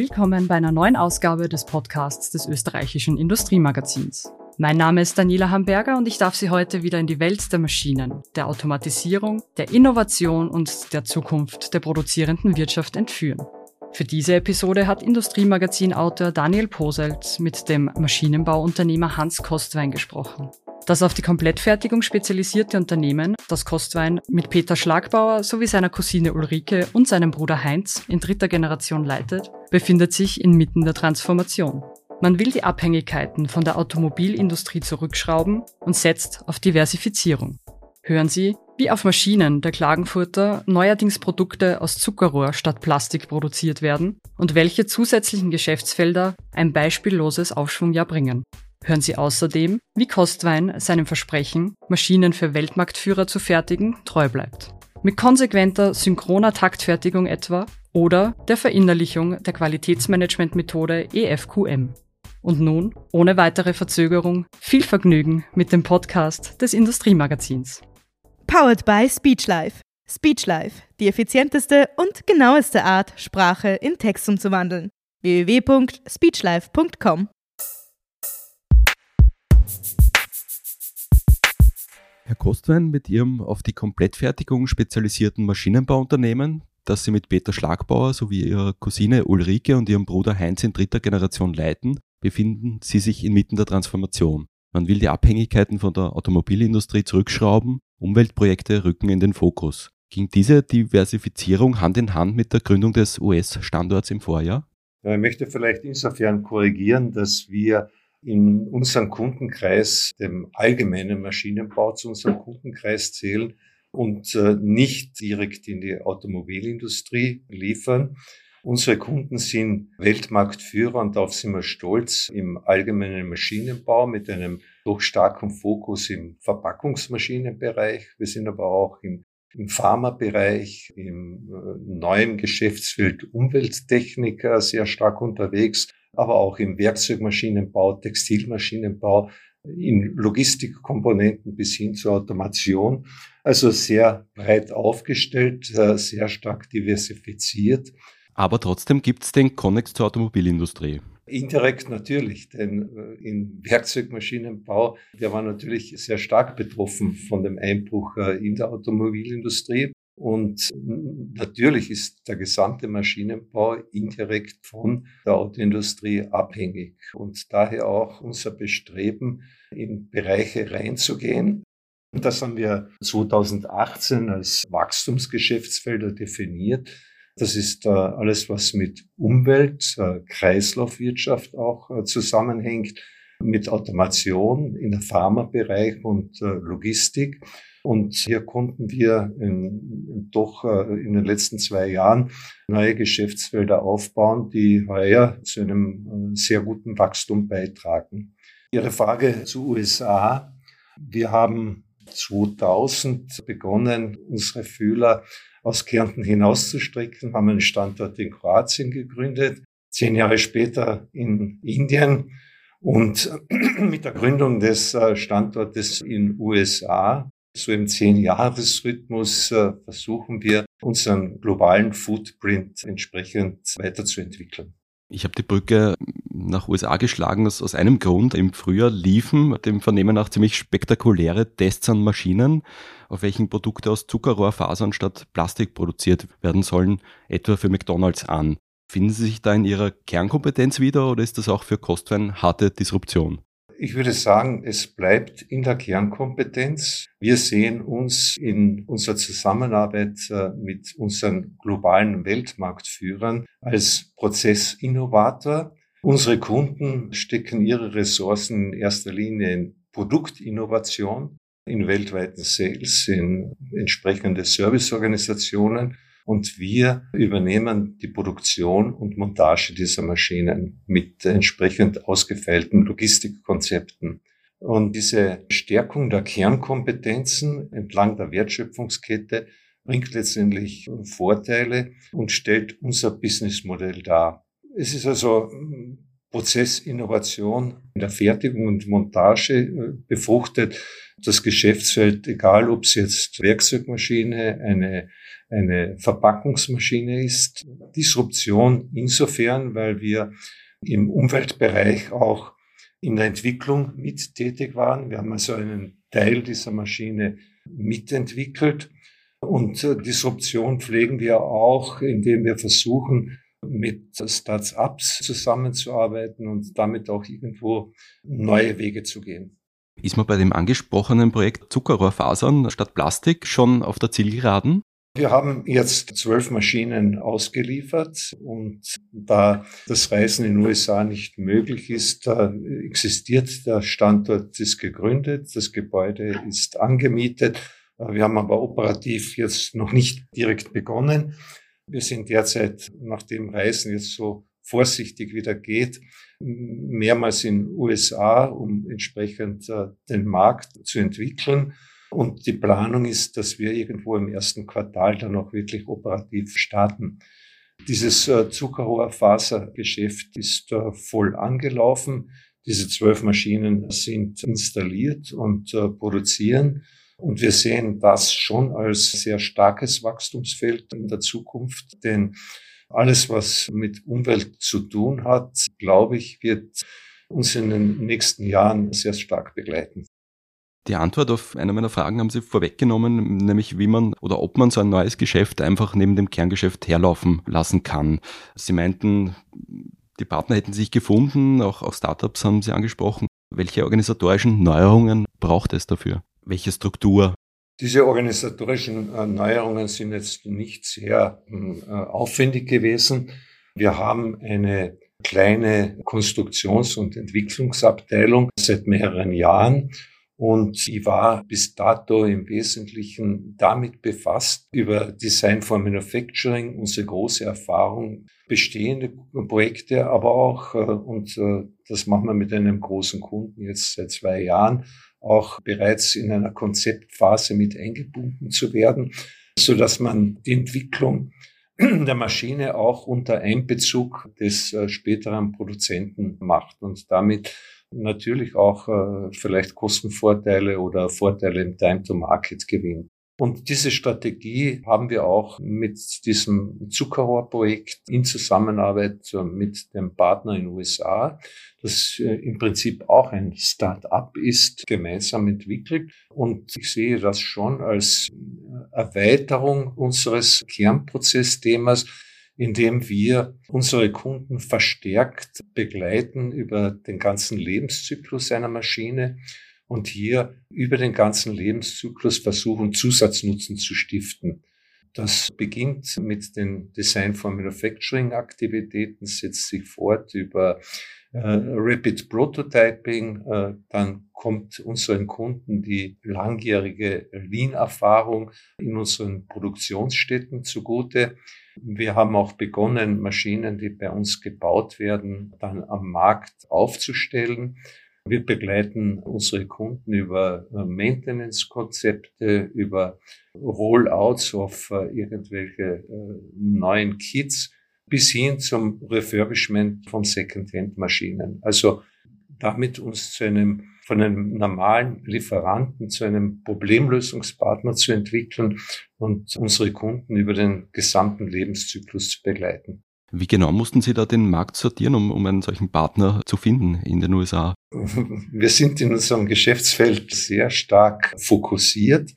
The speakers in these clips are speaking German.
Willkommen bei einer neuen Ausgabe des Podcasts des österreichischen Industriemagazins. Mein Name ist Daniela Hamburger und ich darf Sie heute wieder in die Welt der Maschinen, der Automatisierung, der Innovation und der Zukunft der produzierenden Wirtschaft entführen. Für diese Episode hat Industriemagazin-Autor Daniel Poselt mit dem Maschinenbauunternehmer Hans Kostwein gesprochen. Das auf die Komplettfertigung spezialisierte Unternehmen, das Kostwein mit Peter Schlagbauer sowie seiner Cousine Ulrike und seinem Bruder Heinz in dritter Generation leitet, befindet sich inmitten der Transformation. Man will die Abhängigkeiten von der Automobilindustrie zurückschrauben und setzt auf Diversifizierung. Hören Sie, wie auf Maschinen der Klagenfurter neuerdings Produkte aus Zuckerrohr statt Plastik produziert werden und welche zusätzlichen Geschäftsfelder ein beispielloses Aufschwungjahr bringen. Hören Sie außerdem, wie Kostwein seinem Versprechen, Maschinen für Weltmarktführer zu fertigen, treu bleibt. Mit konsequenter synchroner Taktfertigung etwa oder der Verinnerlichung der Qualitätsmanagementmethode EFQM. Und nun, ohne weitere Verzögerung, viel Vergnügen mit dem Podcast des Industriemagazins. Powered by Speechlife. Speechlife, die effizienteste und genaueste Art, Sprache in Text umzuwandeln. www.speechlife.com Herr Kostwein, mit Ihrem auf die Komplettfertigung spezialisierten Maschinenbauunternehmen, das Sie mit Peter Schlagbauer sowie Ihrer Cousine Ulrike und Ihrem Bruder Heinz in dritter Generation leiten, befinden Sie sich inmitten der Transformation. Man will die Abhängigkeiten von der Automobilindustrie zurückschrauben, Umweltprojekte rücken in den Fokus. Ging diese Diversifizierung Hand in Hand mit der Gründung des US-Standorts im Vorjahr? Ich möchte vielleicht insofern korrigieren, dass wir in unserem Kundenkreis, dem allgemeinen Maschinenbau zu unserem Kundenkreis zählen und äh, nicht direkt in die Automobilindustrie liefern. Unsere Kunden sind Weltmarktführer und darauf sind wir stolz im allgemeinen Maschinenbau mit einem doch starken Fokus im Verpackungsmaschinenbereich. Wir sind aber auch im, im Pharmabereich, im äh, neuen Geschäftsfeld Umwelttechniker sehr stark unterwegs aber auch im Werkzeugmaschinenbau, Textilmaschinenbau, in Logistikkomponenten bis hin zur Automation. Also sehr breit aufgestellt, äh, sehr stark diversifiziert. Aber trotzdem gibt es den Connex zur Automobilindustrie. Indirekt natürlich, denn äh, im Werkzeugmaschinenbau, der war natürlich sehr stark betroffen von dem Einbruch äh, in der Automobilindustrie. Und natürlich ist der gesamte Maschinenbau indirekt von der Autoindustrie abhängig und daher auch unser Bestreben, in Bereiche reinzugehen. Das haben wir 2018 als Wachstumsgeschäftsfelder definiert. Das ist äh, alles, was mit Umwelt, äh, Kreislaufwirtschaft auch äh, zusammenhängt, mit Automation in der Pharmabereich und Logistik. Und hier konnten wir in, doch äh, in den letzten zwei Jahren neue Geschäftsfelder aufbauen, die heuer zu einem äh, sehr guten Wachstum beitragen. Ihre Frage zu USA. Wir haben 2000 begonnen, unsere Fühler aus Kärnten hinauszustrecken, haben einen Standort in Kroatien gegründet, zehn Jahre später in Indien und mit der Gründung des äh, Standortes in USA so im Zehn-Jahres-Rhythmus äh, versuchen wir, unseren globalen Footprint entsprechend weiterzuentwickeln. Ich habe die Brücke nach USA geschlagen aus, aus einem Grund. Im Frühjahr liefen dem Vernehmen nach ziemlich spektakuläre Tests an Maschinen, auf welchen Produkte aus Zuckerrohrfasern statt Plastik produziert werden sollen, etwa für McDonalds an. Finden Sie sich da in Ihrer Kernkompetenz wieder oder ist das auch für Kostwein harte Disruption? Ich würde sagen, es bleibt in der Kernkompetenz. Wir sehen uns in unserer Zusammenarbeit äh, mit unseren globalen Weltmarktführern als Prozessinnovator. Unsere Kunden stecken ihre Ressourcen in erster Linie in Produktinnovation, in weltweiten Sales, in entsprechende Serviceorganisationen und wir übernehmen die Produktion und Montage dieser Maschinen mit entsprechend ausgefeilten Logistikkonzepten. Und diese Stärkung der Kernkompetenzen entlang der Wertschöpfungskette bringt letztendlich Vorteile und stellt unser Businessmodell dar. Es ist also Prozessinnovation in der Fertigung und Montage äh, befruchtet. Das Geschäftsfeld, egal ob es jetzt Werkzeugmaschine, eine, eine Verpackungsmaschine ist, Disruption insofern, weil wir im Umweltbereich auch in der Entwicklung mit tätig waren. Wir haben also einen Teil dieser Maschine mitentwickelt. Und äh, Disruption pflegen wir auch, indem wir versuchen, mit Start-ups zusammenzuarbeiten und damit auch irgendwo neue Wege zu gehen. Ist man bei dem angesprochenen Projekt Zuckerrohrfasern statt Plastik schon auf der Zielgeraden? Wir haben jetzt zwölf Maschinen ausgeliefert und da das Reisen in den USA nicht möglich ist, existiert der Standort, ist gegründet, das Gebäude ist angemietet. Wir haben aber operativ jetzt noch nicht direkt begonnen. Wir sind derzeit, nachdem Reisen jetzt so vorsichtig wieder geht, mehrmals in USA, um entsprechend äh, den Markt zu entwickeln. Und die Planung ist, dass wir irgendwo im ersten Quartal dann auch wirklich operativ starten. Dieses äh, Zuckerrohrfasergeschäft ist äh, voll angelaufen. Diese zwölf Maschinen sind installiert und produzieren. Und wir sehen das schon als sehr starkes Wachstumsfeld in der Zukunft, denn alles, was mit Umwelt zu tun hat, glaube ich, wird uns in den nächsten Jahren sehr stark begleiten. Die Antwort auf eine meiner Fragen haben Sie vorweggenommen, nämlich wie man oder ob man so ein neues Geschäft einfach neben dem Kerngeschäft herlaufen lassen kann. Sie meinten, die Partner hätten sich gefunden, auch, auch Startups haben Sie angesprochen. Welche organisatorischen Neuerungen braucht es dafür? Welche Struktur? Diese organisatorischen äh, Neuerungen sind jetzt nicht sehr hm, äh, aufwendig gewesen. Wir haben eine kleine Konstruktions- und Entwicklungsabteilung seit mehreren Jahren. Und die war bis dato im Wesentlichen damit befasst, über Design for Manufacturing, unsere große Erfahrung, bestehende Projekte, aber auch, äh, und das machen wir mit einem großen Kunden jetzt seit zwei Jahren, auch bereits in einer Konzeptphase mit eingebunden zu werden, so dass man die Entwicklung der Maschine auch unter Einbezug des äh, späteren Produzenten macht. Und damit natürlich auch äh, vielleicht Kostenvorteile oder Vorteile im Time to Market gewinnt. Und diese Strategie haben wir auch mit diesem Zuckerrohrprojekt in Zusammenarbeit mit dem Partner in den USA, das äh, im Prinzip auch ein Start-up ist, gemeinsam entwickelt. Und ich sehe das schon als Erweiterung unseres Kernprozessthemas, indem wir unsere Kunden verstärkt begleiten über den ganzen Lebenszyklus einer Maschine und hier über den ganzen Lebenszyklus versuchen, Zusatznutzen zu stiften. Das beginnt mit den Design for Manufacturing Aktivitäten, setzt sich fort über äh, Rapid Prototyping, äh, dann kommt unseren Kunden die langjährige Lean-Erfahrung in unseren Produktionsstätten zugute. Wir haben auch begonnen, Maschinen, die bei uns gebaut werden, dann am Markt aufzustellen. Wir begleiten unsere Kunden über äh, Maintenance-Konzepte, über Rollouts auf äh, irgendwelche äh, neuen Kits bis hin zum Refurbishment von Second-Hand-Maschinen. Also damit uns zu einem, von einem normalen Lieferanten zu einem Problemlösungspartner zu entwickeln und unsere Kunden über den gesamten Lebenszyklus zu begleiten. Wie genau mussten Sie da den Markt sortieren, um, um einen solchen Partner zu finden in den USA? Wir sind in unserem Geschäftsfeld sehr stark fokussiert.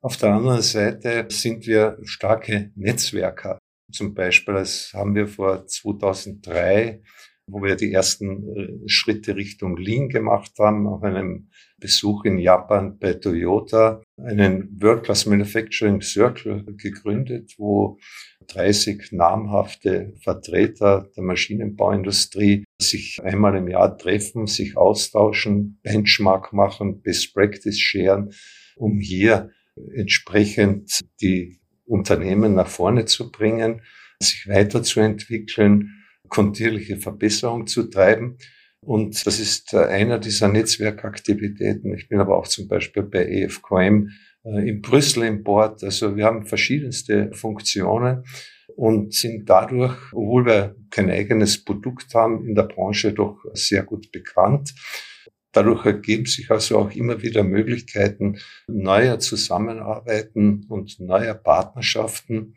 Auf der anderen Seite sind wir starke Netzwerker. Zum Beispiel haben wir vor 2003, wo wir die ersten äh, Schritte Richtung Lean gemacht haben, auf einem Besuch in Japan bei Toyota, einen World Class Manufacturing Circle gegründet, wo 30 namhafte Vertreter der Maschinenbauindustrie sich einmal im Jahr treffen, sich austauschen, Benchmark machen, Best Practice scheren, um hier entsprechend die Unternehmen nach vorne zu bringen, sich weiterzuentwickeln, kontinuierliche Verbesserung zu treiben. Und das ist einer dieser Netzwerkaktivitäten. Ich bin aber auch zum Beispiel bei EFQM äh, in Brüssel im Board. Also wir haben verschiedenste Funktionen und sind dadurch, obwohl wir kein eigenes Produkt haben, in der Branche doch sehr gut bekannt. Dadurch ergeben sich also auch immer wieder Möglichkeiten neuer Zusammenarbeiten und neuer Partnerschaften.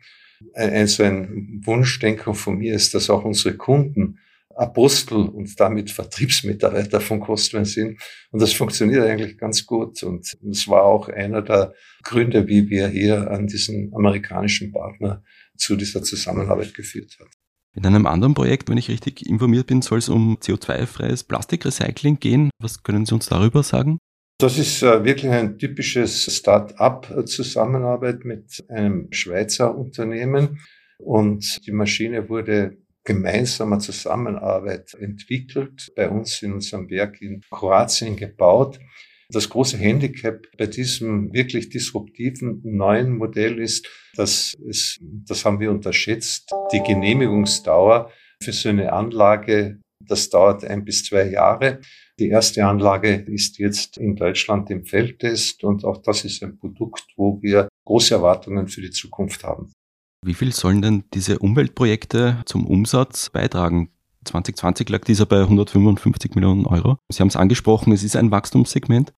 Ein, so ein Wunschdenken von mir ist, dass auch unsere Kunden Apostel und damit Vertriebsmitarbeiter von Costwine sind. Und das funktioniert eigentlich ganz gut. Und es war auch einer der Gründe, wie wir hier an diesen amerikanischen Partner zu dieser Zusammenarbeit geführt haben. In einem anderen Projekt, wenn ich richtig informiert bin, soll es um CO2-freies Plastikrecycling gehen. Was können Sie uns darüber sagen? Das ist äh, wirklich ein typisches Start-up-Zusammenarbeit mit einem Schweizer Unternehmen. Und die Maschine wurde gemeinsamer Zusammenarbeit entwickelt, bei uns in unserem Werk in Kroatien gebaut. Das große Handicap bei diesem wirklich disruptiven neuen Modell ist, dass es, das haben wir unterschätzt, die Genehmigungsdauer für so eine Anlage, das dauert ein bis zwei Jahre. Die erste Anlage ist jetzt in Deutschland im Feldtest und auch das ist ein Produkt, wo wir große Erwartungen für die Zukunft haben. Wie viel sollen denn diese Umweltprojekte zum Umsatz beitragen? 2020 lag dieser bei 155 Millionen Euro. Sie haben es angesprochen, es ist ein Wachstumssegment.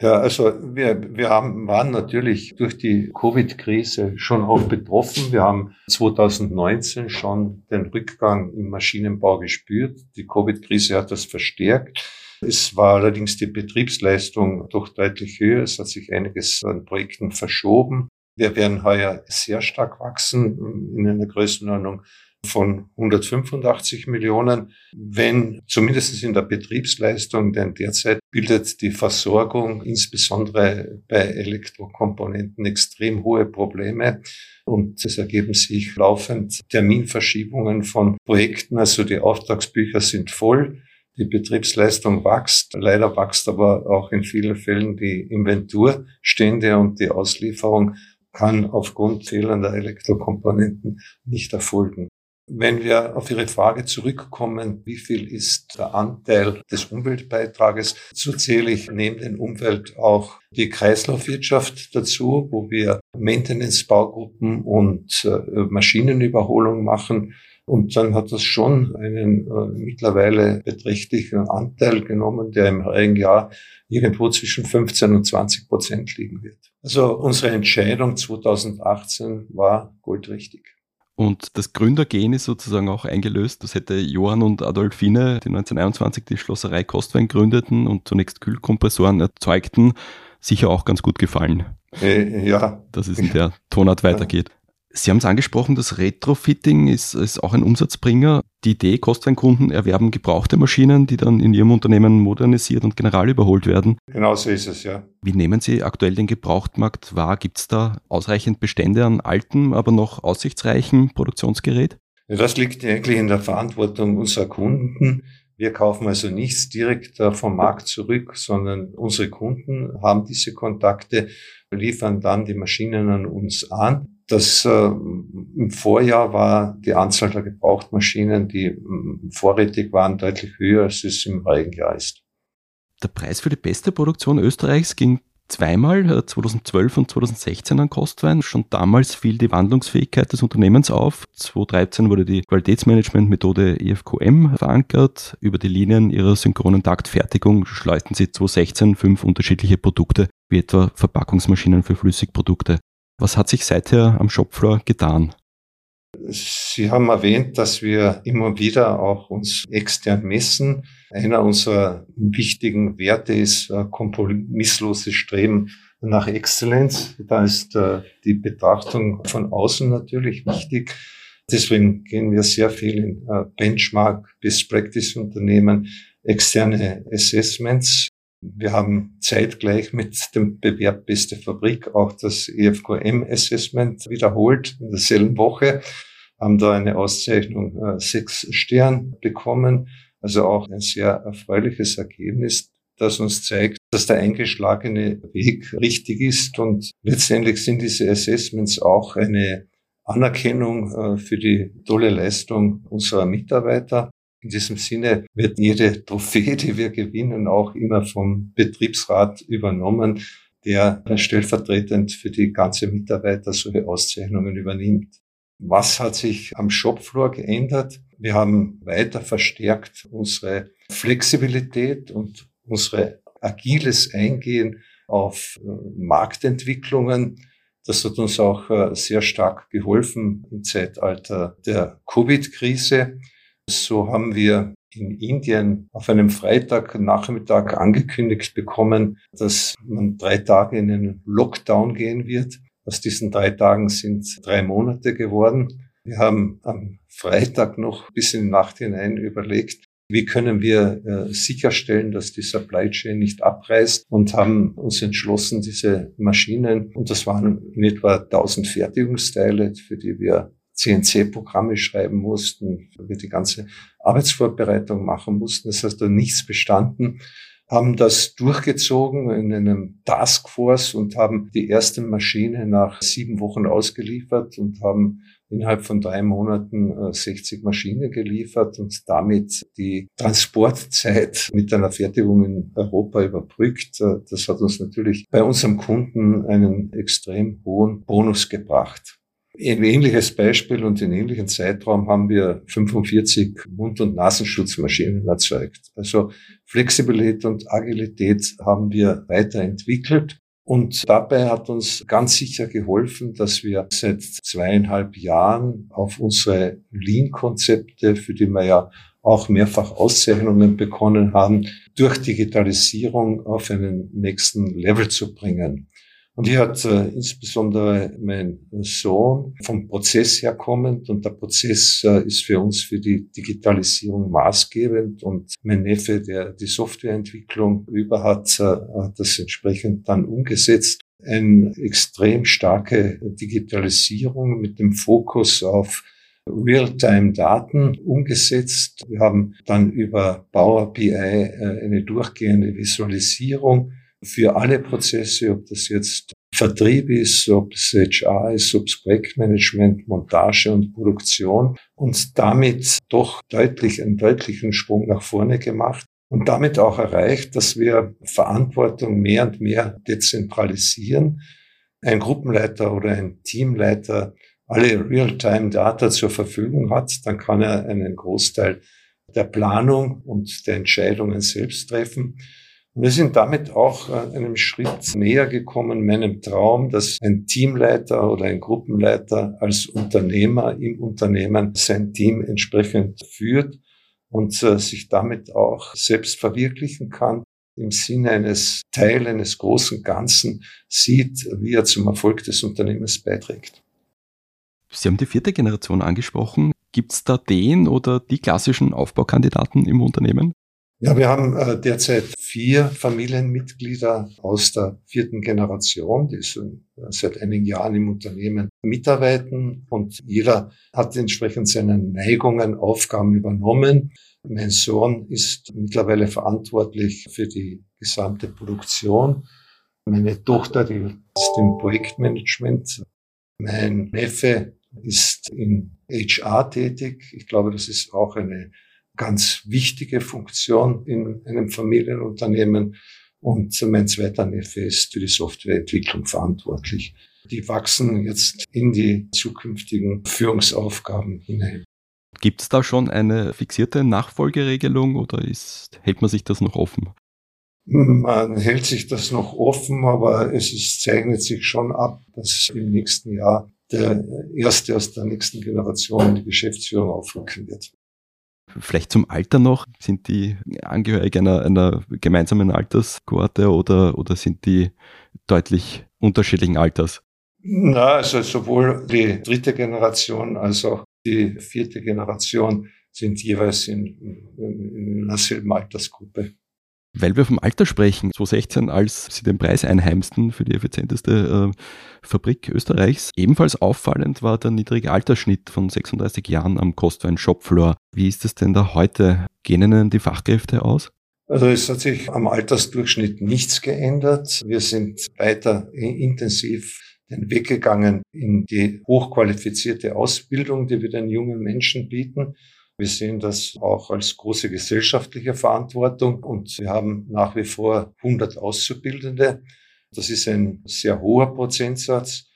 Ja, also wir, wir haben, waren natürlich durch die Covid-Krise schon auch betroffen. Wir haben 2019 schon den Rückgang im Maschinenbau gespürt. Die Covid-Krise hat das verstärkt. Es war allerdings die Betriebsleistung doch deutlich höher. Es hat sich einiges an Projekten verschoben. Wir werden heuer sehr stark wachsen in einer Größenordnung von 185 Millionen, wenn zumindest in der Betriebsleistung, denn derzeit bildet die Versorgung insbesondere bei Elektrokomponenten extrem hohe Probleme und es ergeben sich laufend Terminverschiebungen von Projekten, also die Auftragsbücher sind voll. Die Betriebsleistung wächst. Leider wächst aber auch in vielen Fällen die Inventurstände und die Auslieferung kann aufgrund fehlender Elektrokomponenten nicht erfolgen. Wenn wir auf Ihre Frage zurückkommen, wie viel ist der Anteil des Umweltbeitrages, so zähle ich neben den Umwelt auch die Kreislaufwirtschaft dazu, wo wir Maintenance-Baugruppen und äh, Maschinenüberholung machen. Und dann hat das schon einen äh, mittlerweile beträchtlichen Anteil genommen, der im heurigen Jahr irgendwo zwischen 15 und 20 Prozent liegen wird. Also unsere Entscheidung 2018 war goldrichtig. Und das Gründergen ist sozusagen auch eingelöst. Das hätte Johann und Adolfine, die 1921 die Schlosserei Kostwein gründeten und zunächst Kühlkompressoren erzeugten, sicher auch ganz gut gefallen. Äh, ja. Dass es in der Tonart weitergeht. Sie haben es angesprochen, das Retrofitting ist, ist auch ein Umsatzbringer. Die Idee, Kostweinkunden erwerben gebrauchte Maschinen, die dann in ihrem Unternehmen modernisiert und general überholt werden. Genau so ist es, ja. Wie nehmen Sie aktuell den Gebrauchtmarkt wahr? Gibt es da ausreichend Bestände an altem, aber noch aussichtsreichem Produktionsgerät? Ja, das liegt eigentlich in der Verantwortung unserer Kunden. Wir kaufen also nichts direkt äh, vom Markt zurück, sondern unsere Kunden haben diese Kontakte, liefern dann die Maschinen an uns an das äh, im Vorjahr war die Anzahl der Gebrauchtmaschinen, die vorrätig waren, deutlich höher, als es im heurigen Jahr ist. Der Preis für die beste Produktion Österreichs ging zweimal, 2012 äh, und 2016 an Kostwein. Schon damals fiel die Wandlungsfähigkeit des Unternehmens auf. 2013 wurde die Qualitätsmanagementmethode EFQM verankert. Über die Linien ihrer synchronen Taktfertigung schleusten sie 2016 fünf unterschiedliche Produkte, wie etwa Verpackungsmaschinen für Flüssigprodukte. Was hat sich seither am Shopfloor getan? Sie haben erwähnt, dass wir immer wieder auch uns extern messen. Einer unserer wichtigen Werte ist äh, kompromissloses Streben nach Exzellenz. Da ist äh, die Betrachtung von außen natürlich wichtig. Deswegen gehen wir sehr viel in äh, Benchmark, Best Practice Unternehmen, externe Assessments wir haben zeitgleich mit dem Bewerb Beste Fabrik auch das EFQM Assessment wiederholt in derselben Woche, haben da eine Auszeichnung äh, sechs Stern bekommen. Also auch ein sehr erfreuliches Ergebnis, das uns zeigt, dass der eingeschlagene Weg richtig ist. Und letztendlich sind diese Assessments auch eine Anerkennung äh, für die tolle Leistung unserer Mitarbeiter. In diesem Sinne wird jede Trophäe, die wir gewinnen, auch immer vom Betriebsrat übernommen, der stellvertretend für die ganze Mitarbeiter solche Auszeichnungen übernimmt. Was hat sich am Shopfloor geändert? Wir haben weiter verstärkt unsere Flexibilität und unsere agiles Eingehen auf äh, Marktentwicklungen. Das hat uns auch äh, sehr stark geholfen im Zeitalter der Covid-Krise. So haben wir in Indien auf einem Freitagnachmittag angekündigt bekommen, dass man drei Tage in einen Lockdown gehen wird. Aus diesen drei Tagen sind drei Monate geworden. Wir haben am Freitag noch bis in die Nacht hinein überlegt, wie können wir äh, sicherstellen, dass die Supply Chain nicht abreißt und haben uns entschlossen, diese Maschinen, und das waren in etwa 1000 Fertigungsteile, für die wir CNC-Programme schreiben mussten, wir die ganze Arbeitsvorbereitung machen mussten. Das heißt, da nichts bestanden haben das durchgezogen in einem Taskforce und haben die erste Maschine nach sieben Wochen ausgeliefert und haben innerhalb von drei Monaten 60 äh, Maschinen geliefert und damit die Transportzeit mit einer Fertigung in Europa überbrückt. Äh, das hat uns natürlich bei unserem Kunden einen extrem hohen Bonus gebracht. Ein ähnliches Beispiel und in ähnlichen Zeitraum haben wir 45 Mund- und Nasenschutzmaschinen erzeugt. Also Flexibilität und Agilität haben wir weiterentwickelt. Und dabei hat uns ganz sicher geholfen, dass wir seit zweieinhalb Jahren auf unsere Lean-Konzepte, für die wir ja auch mehrfach Auszeichnungen bekommen haben, durch Digitalisierung auf einen nächsten Level zu bringen. Und hier hat äh, insbesondere mein Sohn vom Prozess herkommend und der Prozess äh, ist für uns für die Digitalisierung maßgebend und mein Neffe, der die Softwareentwicklung über hat, äh, hat das entsprechend dann umgesetzt. Eine extrem starke Digitalisierung mit dem Fokus auf Real-Time-Daten umgesetzt. Wir haben dann über Power BI äh, eine durchgehende Visualisierung für alle Prozesse, ob das jetzt Vertrieb ist, ob es HR ist, ob es Projektmanagement, Montage und Produktion und damit doch deutlich einen deutlichen Sprung nach vorne gemacht und damit auch erreicht, dass wir Verantwortung mehr und mehr dezentralisieren. Ein Gruppenleiter oder ein Teamleiter alle Real-Time-Data zur Verfügung hat, dann kann er einen Großteil der Planung und der Entscheidungen selbst treffen. Wir sind damit auch äh, einem Schritt näher gekommen, meinem Traum, dass ein Teamleiter oder ein Gruppenleiter als Unternehmer im Unternehmen sein Team entsprechend führt und äh, sich damit auch selbst verwirklichen kann im Sinne eines Teil eines großen Ganzen sieht, wie er zum Erfolg des Unternehmens beiträgt. Sie haben die vierte Generation angesprochen. Gibt es da den oder die klassischen Aufbaukandidaten im Unternehmen? Ja, wir haben äh, derzeit vier Familienmitglieder aus der vierten Generation, die schon äh, seit einigen Jahren im Unternehmen mitarbeiten und jeder hat entsprechend seine Neigungen, Aufgaben übernommen. Mein Sohn ist mittlerweile verantwortlich für die gesamte Produktion. Meine Tochter, die ist im Projektmanagement. Mein Neffe ist in HR tätig. Ich glaube, das ist auch eine ganz wichtige Funktion in einem Familienunternehmen. Und mein zweiter Neffe ist für die Softwareentwicklung verantwortlich. Die wachsen jetzt in die zukünftigen Führungsaufgaben hinein. Gibt es da schon eine fixierte Nachfolgeregelung oder ist, hält man sich das noch offen? Man hält sich das noch offen, aber es ist, zeichnet sich schon ab, dass im nächsten Jahr der erste aus der nächsten Generation die Geschäftsführung aufrücken wird. Vielleicht zum Alter noch. Sind die angehörig einer, einer gemeinsamen Alterskohorte oder, oder sind die deutlich unterschiedlichen Alters? Na, also sowohl die dritte Generation als auch die vierte Generation sind jeweils in, in einer selben Altersgruppe. Weil wir vom Alter sprechen, 2016, als Sie den Preis einheimsten für die effizienteste äh, Fabrik Österreichs, ebenfalls auffallend war der niedrige Altersschnitt von 36 Jahren am Kostwein Shopfloor. Wie ist es denn da heute? Gehen Ihnen die Fachkräfte aus? Also es hat sich am Altersdurchschnitt nichts geändert. Wir sind weiter intensiv den Weg gegangen in die hochqualifizierte Ausbildung, die wir den jungen Menschen bieten. Wir sehen das auch als große gesellschaftliche Verantwortung und wir haben nach wie vor 100 Auszubildende. Das ist ein sehr hoher Prozentsatz.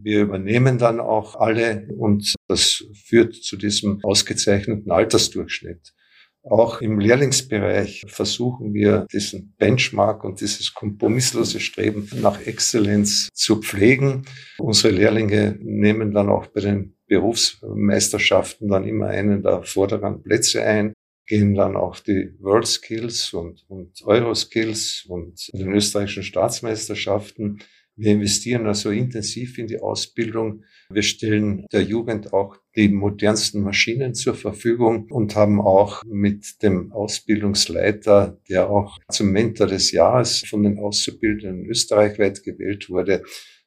Wir übernehmen dann auch alle und das führt zu diesem ausgezeichneten Altersdurchschnitt. Auch im Lehrlingsbereich versuchen wir diesen Benchmark und dieses kompromisslose Streben nach Exzellenz zu pflegen. Unsere Lehrlinge nehmen dann auch bei den Berufsmeisterschaften dann immer einen der vorderen Plätze ein, gehen dann auch die World Skills und, und Euro Skills und den österreichischen Staatsmeisterschaften. Wir investieren also intensiv in die Ausbildung. Wir stellen der Jugend auch die modernsten Maschinen zur Verfügung und haben auch mit dem Ausbildungsleiter, der auch zum Mentor des Jahres von den Auszubildenden österreichweit gewählt wurde,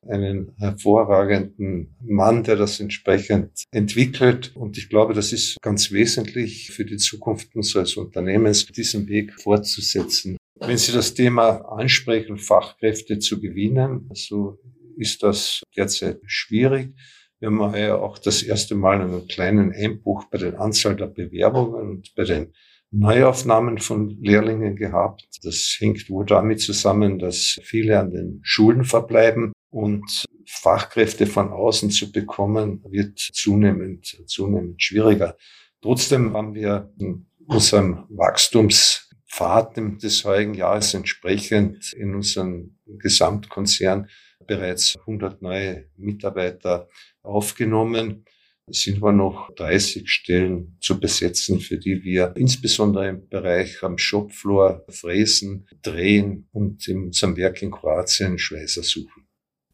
einen hervorragenden Mann, der das entsprechend entwickelt. Und ich glaube, das ist ganz wesentlich für die Zukunft unseres Unternehmens, diesen Weg fortzusetzen. Wenn Sie das Thema ansprechen, Fachkräfte zu gewinnen, so ist das derzeit schwierig. Wir haben ja auch das erste Mal einen kleinen Einbruch bei der Anzahl der Bewerbungen und bei den Neuaufnahmen von Lehrlingen gehabt. Das hängt wohl damit zusammen, dass viele an den Schulen verbleiben und Fachkräfte von außen zu bekommen, wird zunehmend, zunehmend schwieriger. Trotzdem haben wir in unserem Wachstumspfad des heurigen Jahres entsprechend in unserem Gesamtkonzern bereits 100 neue Mitarbeiter aufgenommen. Es sind aber noch 30 Stellen zu besetzen, für die wir insbesondere im Bereich am Shopfloor fräsen, drehen und in unserem Werk in Kroatien Schweißer suchen.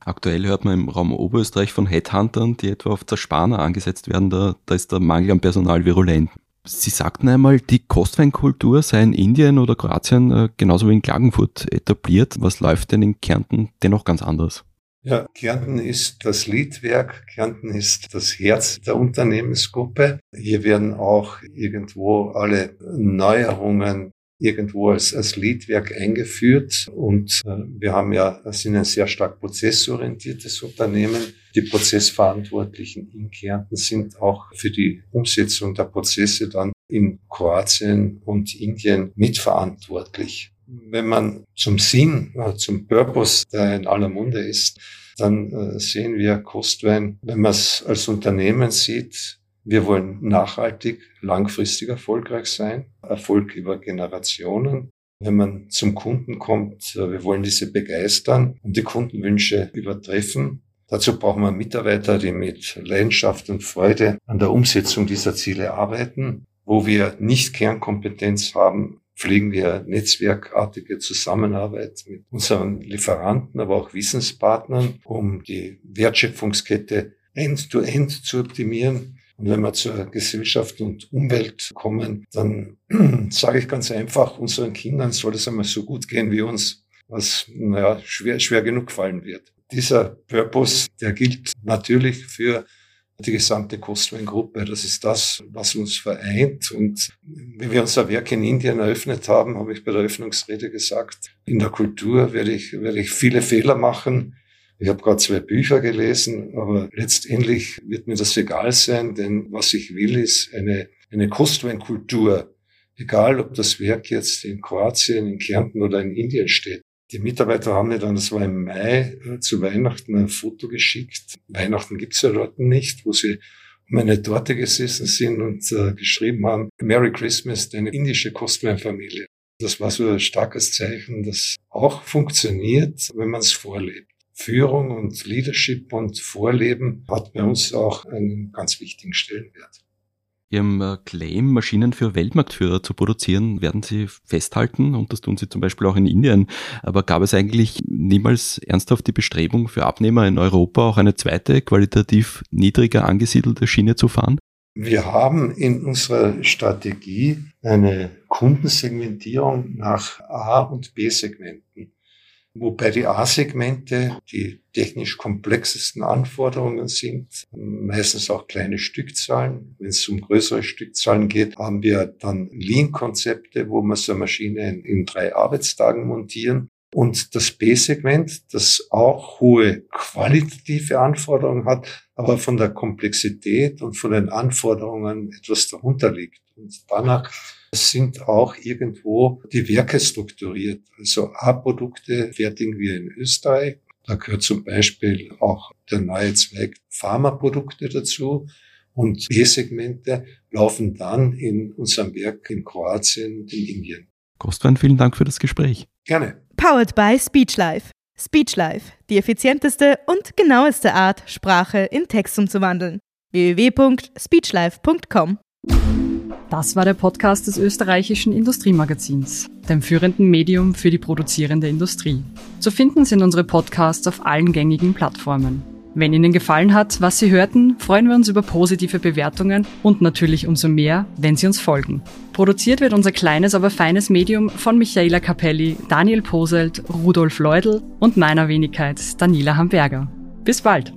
Aktuell hört man im Raum Oberösterreich von Headhuntern, die etwa auf Zerspaner angesetzt werden, da, da ist der Mangel an Personal virulent. Sie sagten einmal, die Kostweinkultur sei in Indien oder Kroatien äh, genauso wie in Klagenfurt etabliert. Was läuft denn in Kärnten dennoch ganz anders? Ja, Kärnten ist das Liedwerk, Kärnten ist das Herz der Unternehmensgruppe. Hier werden auch irgendwo alle Neuerungen irgendwo als, als Leadwerk eingeführt. Und äh, wir haben ja, sind ein sehr stark prozessorientiertes Unternehmen. Die Prozessverantwortlichen in Kärnten sind auch für die Umsetzung der Prozesse dann in Kroatien und Indien mitverantwortlich. Wenn man zum Sinn, äh, zum Purpose, der in aller Munde ist, dann äh, sehen wir Kostwein, wenn man es als Unternehmen sieht, wir wollen nachhaltig, langfristig erfolgreich sein, Erfolg über Generationen. Wenn man zum Kunden kommt, äh, wir wollen diese begeistern und die Kundenwünsche übertreffen. Dazu brauchen wir Mitarbeiter, die mit Leidenschaft und Freude an der Umsetzung dieser Ziele arbeiten. Wo wir nicht Kernkompetenz haben, pflegen wir netzwerkartige Zusammenarbeit mit unseren Lieferanten, aber auch Wissenspartnern, um die Wertschöpfungskette end-to-end -end zu optimieren. Und wenn wir zur Gesellschaft und Umwelt kommen, dann sage ich ganz einfach, unseren Kindern soll es einmal so gut gehen wie uns, was naja, schwer, schwer genug fallen wird. Dieser Purpose, der gilt natürlich für die gesamte Costwine-Gruppe. Das ist das, was uns vereint. Und wenn wir unser Werk in Indien eröffnet haben, habe ich bei der Eröffnungsrede gesagt, in der Kultur werde ich, werde ich viele Fehler machen. Ich habe gerade zwei Bücher gelesen, aber letztendlich wird mir das egal sein, denn was ich will, ist eine, eine Kostweinkultur. Egal, ob das Werk jetzt in Kroatien, in Kärnten oder in Indien steht. Die Mitarbeiter haben mir dann, das war im Mai, äh, zu Weihnachten ein Foto geschickt. Weihnachten gibt's ja dort nicht, wo sie um eine Torte gesessen sind und äh, geschrieben haben, Merry Christmas, deine indische Kostweinfamilie. Das war so ein starkes Zeichen, das auch funktioniert, wenn man es vorlebt. Führung und Leadership und Vorleben hat bei uns auch einen ganz wichtigen Stellenwert. Ihrem äh, Claim, Maschinen für Weltmarktführer zu produzieren, werden Sie festhalten und das tun Sie zum Beispiel auch in Indien. Aber gab es eigentlich niemals ernsthaft die Bestrebung für Abnehmer in Europa auch eine zweite, qualitativ niedriger angesiedelte Schiene zu fahren? Wir haben in unserer Strategie eine Kundensegmentierung nach A- und B-Segmenten wobei die A-Segmente die technisch komplexesten Anforderungen sind, meistens auch kleine Stückzahlen. Wenn es um größere Stückzahlen geht, haben wir dann Lean-Konzepte, wo wir so eine Maschine in, in drei Arbeitstagen montieren. Und das B-Segment, das auch hohe qualitative Anforderungen hat, aber von der Komplexität und von den Anforderungen etwas darunter liegt. Und danach sind auch irgendwo die Werke strukturiert. Also A-Produkte fertigen wir in Österreich, Da gehört zum Beispiel auch der neue Zweig Pharmaprodukte dazu. Und B-Segmente laufen dann in unserem Werk in Kroatien und in Indien. Kostwein, vielen Dank für das Gespräch. Gerne. Powered by Speechlife. Speechlife, die effizienteste und genaueste Art, Sprache in Text umzuwandeln. www.speechlife.com Das war der Podcast des österreichischen Industriemagazins, dem führenden Medium für die produzierende Industrie. Zu finden sind unsere Podcasts auf allen gängigen Plattformen. Wenn Ihnen gefallen hat, was Sie hörten, freuen wir uns über positive Bewertungen und natürlich umso mehr, wenn Sie uns folgen. Produziert wird unser kleines, aber feines Medium von Michaela Capelli, Daniel Poselt, Rudolf Leudl und meiner Wenigkeit Daniela Hamburger. Bis bald!